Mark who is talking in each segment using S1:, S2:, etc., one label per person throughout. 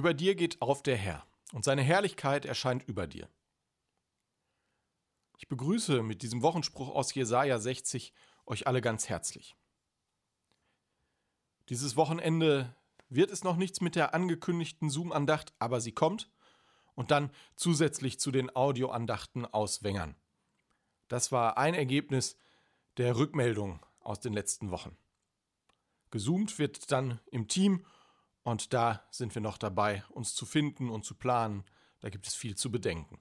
S1: Über dir geht auf der Herr, und seine Herrlichkeit erscheint über dir. Ich begrüße mit diesem Wochenspruch aus Jesaja 60 euch alle ganz herzlich. Dieses Wochenende wird es noch nichts mit der angekündigten Zoom-Andacht, aber sie kommt und dann zusätzlich zu den Audioandachten aus Wengern. Das war ein Ergebnis der Rückmeldung aus den letzten Wochen. Gesoomt wird dann im Team und da sind wir noch dabei, uns zu finden und zu planen. Da gibt es viel zu bedenken.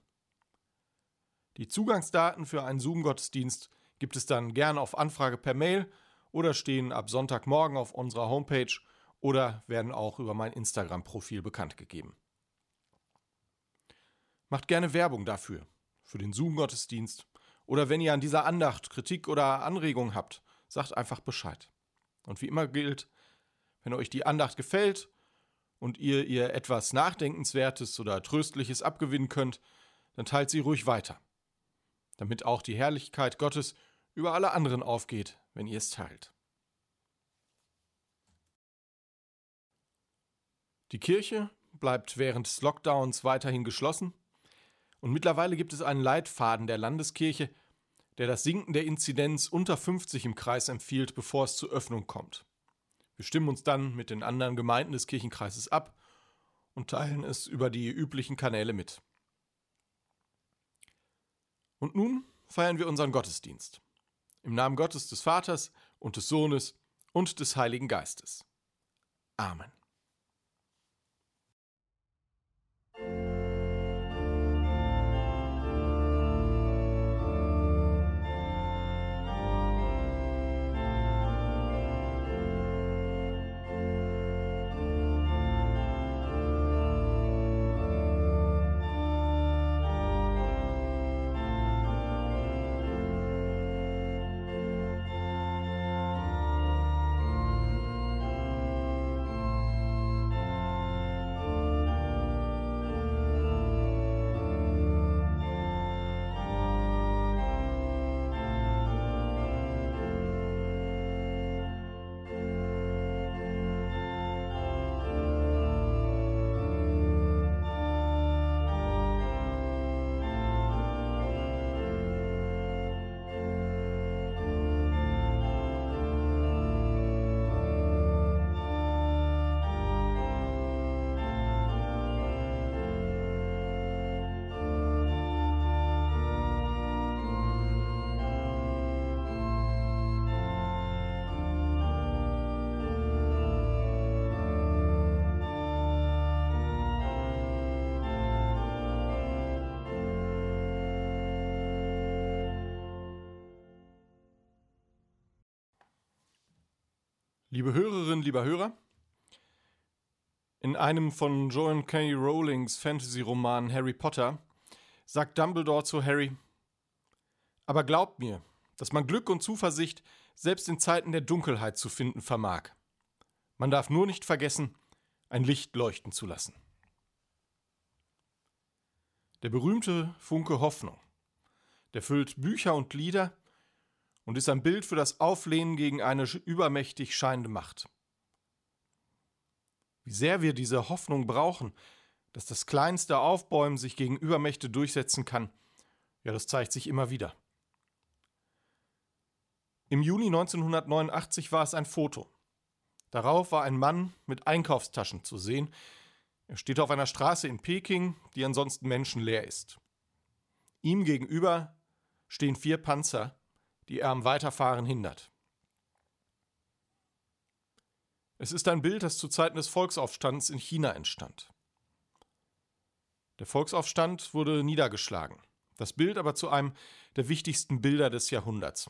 S1: Die Zugangsdaten für einen Zoom-Gottesdienst gibt es dann gerne auf Anfrage per Mail oder stehen ab Sonntagmorgen auf unserer Homepage oder werden auch über mein Instagram-Profil bekannt gegeben. Macht gerne Werbung dafür, für den Zoom-Gottesdienst. Oder wenn ihr an dieser Andacht Kritik oder Anregungen habt, sagt einfach Bescheid. Und wie immer gilt, wenn euch die Andacht gefällt und ihr ihr etwas Nachdenkenswertes oder Tröstliches abgewinnen könnt, dann teilt sie ruhig weiter, damit auch die Herrlichkeit Gottes über alle anderen aufgeht, wenn ihr es teilt. Die Kirche bleibt während des Lockdowns weiterhin geschlossen und mittlerweile gibt es einen Leitfaden der Landeskirche, der das Sinken der Inzidenz unter 50 im Kreis empfiehlt, bevor es zur Öffnung kommt. Wir stimmen uns dann mit den anderen Gemeinden des Kirchenkreises ab und teilen es über die üblichen Kanäle mit. Und nun feiern wir unseren Gottesdienst. Im Namen Gottes des Vaters und des Sohnes und des Heiligen Geistes. Amen. Liebe Hörerinnen, lieber Hörer, in einem von Joan K. Rowlings Fantasy-Roman Harry Potter sagt Dumbledore zu Harry: Aber glaubt mir, dass man Glück und Zuversicht selbst in Zeiten der Dunkelheit zu finden vermag. Man darf nur nicht vergessen, ein Licht leuchten zu lassen. Der berühmte Funke Hoffnung, der füllt Bücher und Lieder und ist ein Bild für das Auflehnen gegen eine übermächtig scheinende Macht. Wie sehr wir diese Hoffnung brauchen, dass das kleinste Aufbäumen sich gegen Übermächte durchsetzen kann, ja, das zeigt sich immer wieder. Im Juni 1989 war es ein Foto. Darauf war ein Mann mit Einkaufstaschen zu sehen. Er steht auf einer Straße in Peking, die ansonsten menschenleer ist. Ihm gegenüber stehen vier Panzer, die er am Weiterfahren hindert. Es ist ein Bild, das zu Zeiten des Volksaufstands in China entstand. Der Volksaufstand wurde niedergeschlagen, das Bild aber zu einem der wichtigsten Bilder des Jahrhunderts,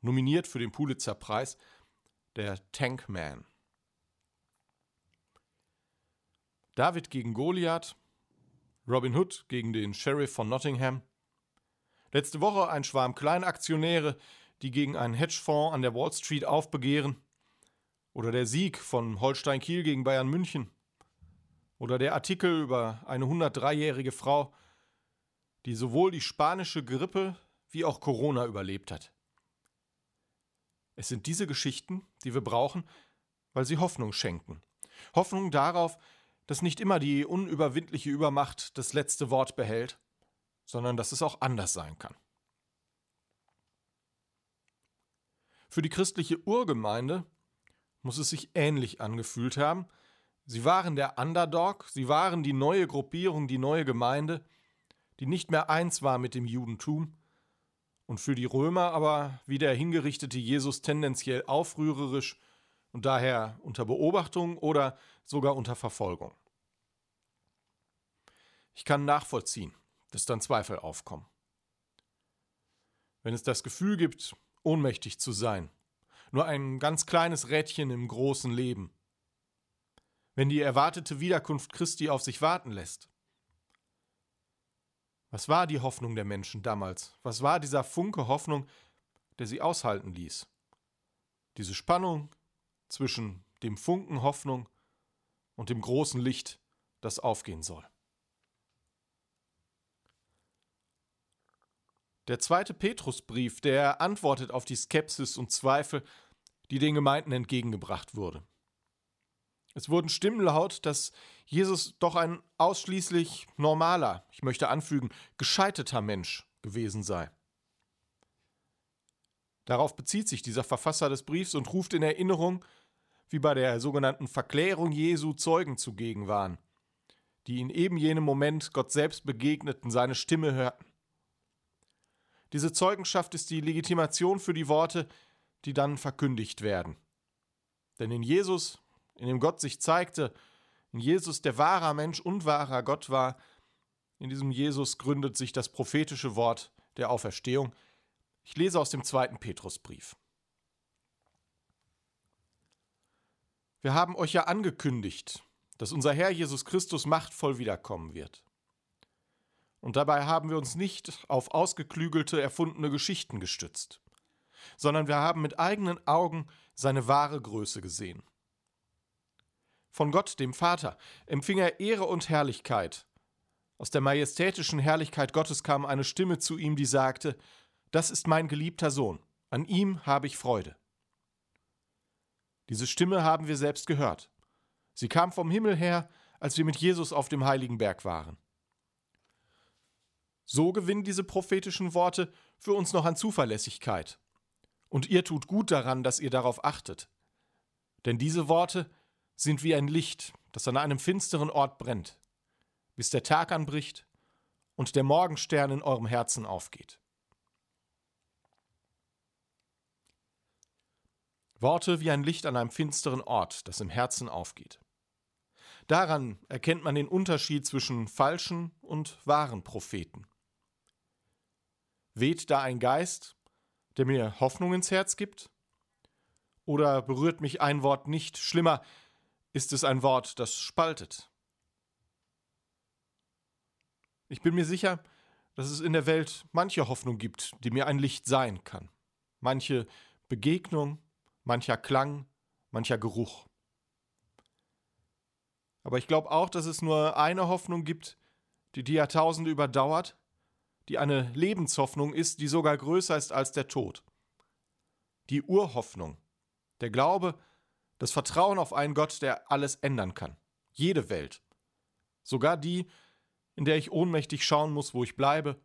S1: nominiert für den Pulitzer-Preis, der Tankman. David gegen Goliath, Robin Hood gegen den Sheriff von Nottingham, Letzte Woche ein Schwarm Kleinaktionäre, die gegen einen Hedgefonds an der Wall Street aufbegehren. Oder der Sieg von Holstein Kiel gegen Bayern München. Oder der Artikel über eine 103-jährige Frau, die sowohl die spanische Grippe wie auch Corona überlebt hat. Es sind diese Geschichten, die wir brauchen, weil sie Hoffnung schenken. Hoffnung darauf, dass nicht immer die unüberwindliche Übermacht das letzte Wort behält, sondern dass es auch anders sein kann. Für die christliche Urgemeinde muss es sich ähnlich angefühlt haben. Sie waren der Underdog, sie waren die neue Gruppierung, die neue Gemeinde, die nicht mehr eins war mit dem Judentum, und für die Römer aber wie der hingerichtete Jesus tendenziell aufrührerisch und daher unter Beobachtung oder sogar unter Verfolgung. Ich kann nachvollziehen, dass dann Zweifel aufkommen. Wenn es das Gefühl gibt, ohnmächtig zu sein, nur ein ganz kleines Rädchen im großen Leben, wenn die erwartete Wiederkunft Christi auf sich warten lässt, was war die Hoffnung der Menschen damals? Was war dieser Funke Hoffnung, der sie aushalten ließ? Diese Spannung zwischen dem Funken Hoffnung und dem großen Licht, das aufgehen soll. Der zweite Petrusbrief, der antwortet auf die Skepsis und Zweifel, die den Gemeinden entgegengebracht wurde. Es wurden Stimmen laut, dass Jesus doch ein ausschließlich normaler, ich möchte anfügen, gescheiterter Mensch gewesen sei. Darauf bezieht sich dieser Verfasser des Briefs und ruft in Erinnerung, wie bei der sogenannten Verklärung Jesu Zeugen zugegen waren, die in eben jenem Moment Gott selbst begegneten, seine Stimme hörten. Diese Zeugenschaft ist die Legitimation für die Worte, die dann verkündigt werden. Denn in Jesus in dem Gott sich zeigte, in Jesus der wahrer Mensch und wahrer Gott war, in diesem Jesus gründet sich das prophetische Wort der Auferstehung. Ich lese aus dem zweiten Petrusbrief. Wir haben euch ja angekündigt, dass unser Herr Jesus Christus machtvoll wiederkommen wird. Und dabei haben wir uns nicht auf ausgeklügelte, erfundene Geschichten gestützt, sondern wir haben mit eigenen Augen seine wahre Größe gesehen. Von Gott, dem Vater, empfing er Ehre und Herrlichkeit. Aus der majestätischen Herrlichkeit Gottes kam eine Stimme zu ihm, die sagte, Das ist mein geliebter Sohn, an ihm habe ich Freude. Diese Stimme haben wir selbst gehört. Sie kam vom Himmel her, als wir mit Jesus auf dem heiligen Berg waren. So gewinnen diese prophetischen Worte für uns noch an Zuverlässigkeit. Und ihr tut gut daran, dass ihr darauf achtet. Denn diese Worte sind wie ein Licht, das an einem finsteren Ort brennt, bis der Tag anbricht und der Morgenstern in eurem Herzen aufgeht. Worte wie ein Licht an einem finsteren Ort, das im Herzen aufgeht. Daran erkennt man den Unterschied zwischen falschen und wahren Propheten. Weht da ein Geist, der mir Hoffnung ins Herz gibt? Oder berührt mich ein Wort nicht schlimmer, ist es ein Wort, das spaltet. Ich bin mir sicher, dass es in der Welt manche Hoffnung gibt, die mir ein Licht sein kann. Manche Begegnung, mancher Klang, mancher Geruch. Aber ich glaube auch, dass es nur eine Hoffnung gibt, die die Jahrtausende überdauert, die eine Lebenshoffnung ist, die sogar größer ist als der Tod. Die Urhoffnung, der Glaube, das Vertrauen auf einen Gott, der alles ändern kann. Jede Welt. Sogar die, in der ich ohnmächtig schauen muss, wo ich bleibe,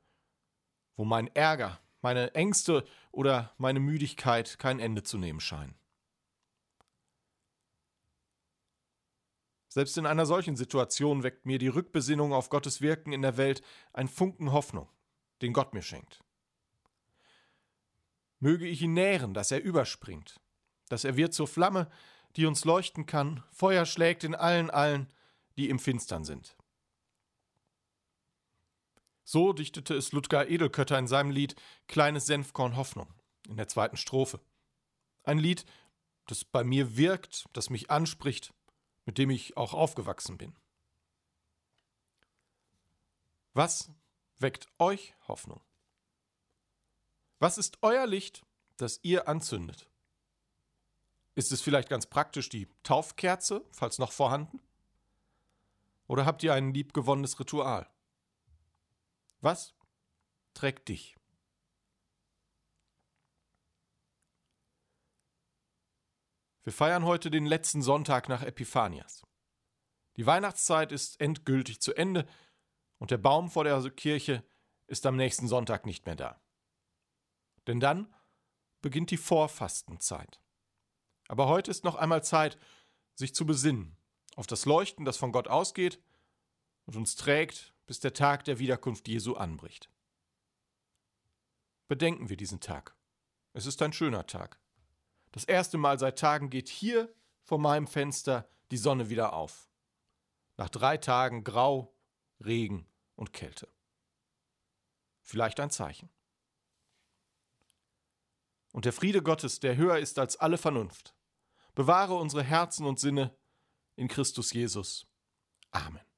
S1: wo mein Ärger, meine Ängste oder meine Müdigkeit kein Ende zu nehmen scheinen. Selbst in einer solchen Situation weckt mir die Rückbesinnung auf Gottes Wirken in der Welt ein Funken Hoffnung, den Gott mir schenkt. Möge ich ihn nähren, dass er überspringt, dass er wird zur Flamme, die uns leuchten kann, Feuer schlägt in allen allen, die im Finstern sind. So dichtete es Ludger Edelkötter in seinem Lied Kleines Senfkorn Hoffnung in der zweiten Strophe. Ein Lied, das bei mir wirkt, das mich anspricht, mit dem ich auch aufgewachsen bin. Was weckt euch Hoffnung? Was ist euer Licht, das ihr anzündet? Ist es vielleicht ganz praktisch die Taufkerze, falls noch vorhanden? Oder habt ihr ein liebgewonnenes Ritual? Was trägt dich? Wir feiern heute den letzten Sonntag nach Epiphanias. Die Weihnachtszeit ist endgültig zu Ende und der Baum vor der Kirche ist am nächsten Sonntag nicht mehr da. Denn dann beginnt die Vorfastenzeit. Aber heute ist noch einmal Zeit, sich zu besinnen auf das Leuchten, das von Gott ausgeht und uns trägt, bis der Tag der Wiederkunft Jesu anbricht. Bedenken wir diesen Tag. Es ist ein schöner Tag. Das erste Mal seit Tagen geht hier vor meinem Fenster die Sonne wieder auf. Nach drei Tagen Grau, Regen und Kälte. Vielleicht ein Zeichen. Und der Friede Gottes, der höher ist als alle Vernunft, bewahre unsere Herzen und Sinne in Christus Jesus. Amen.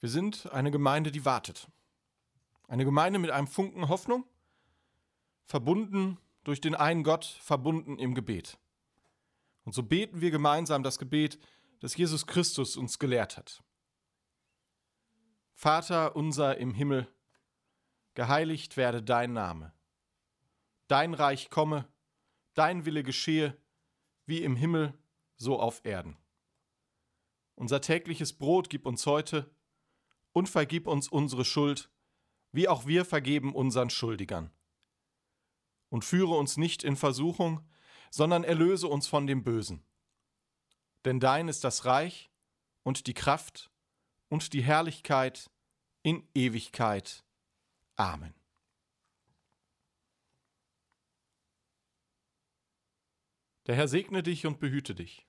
S1: Wir sind eine Gemeinde, die wartet. Eine Gemeinde mit einem Funken Hoffnung, verbunden durch den einen Gott, verbunden im Gebet. Und so beten wir gemeinsam das Gebet, das Jesus Christus uns gelehrt hat. Vater unser im Himmel, geheiligt werde dein Name. Dein Reich komme, dein Wille geschehe, wie im Himmel, so auf Erden. Unser tägliches Brot gib uns heute und vergib uns unsere Schuld, wie auch wir vergeben unseren Schuldigern. Und führe uns nicht in Versuchung, sondern erlöse uns von dem Bösen. Denn dein ist das Reich und die Kraft und die Herrlichkeit in Ewigkeit. Amen. Der Herr segne dich und behüte dich.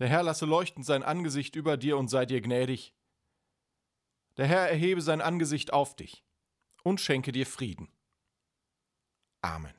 S1: Der Herr lasse leuchten sein Angesicht über dir und sei dir gnädig. Der Herr erhebe sein Angesicht auf dich und schenke dir Frieden. Amen.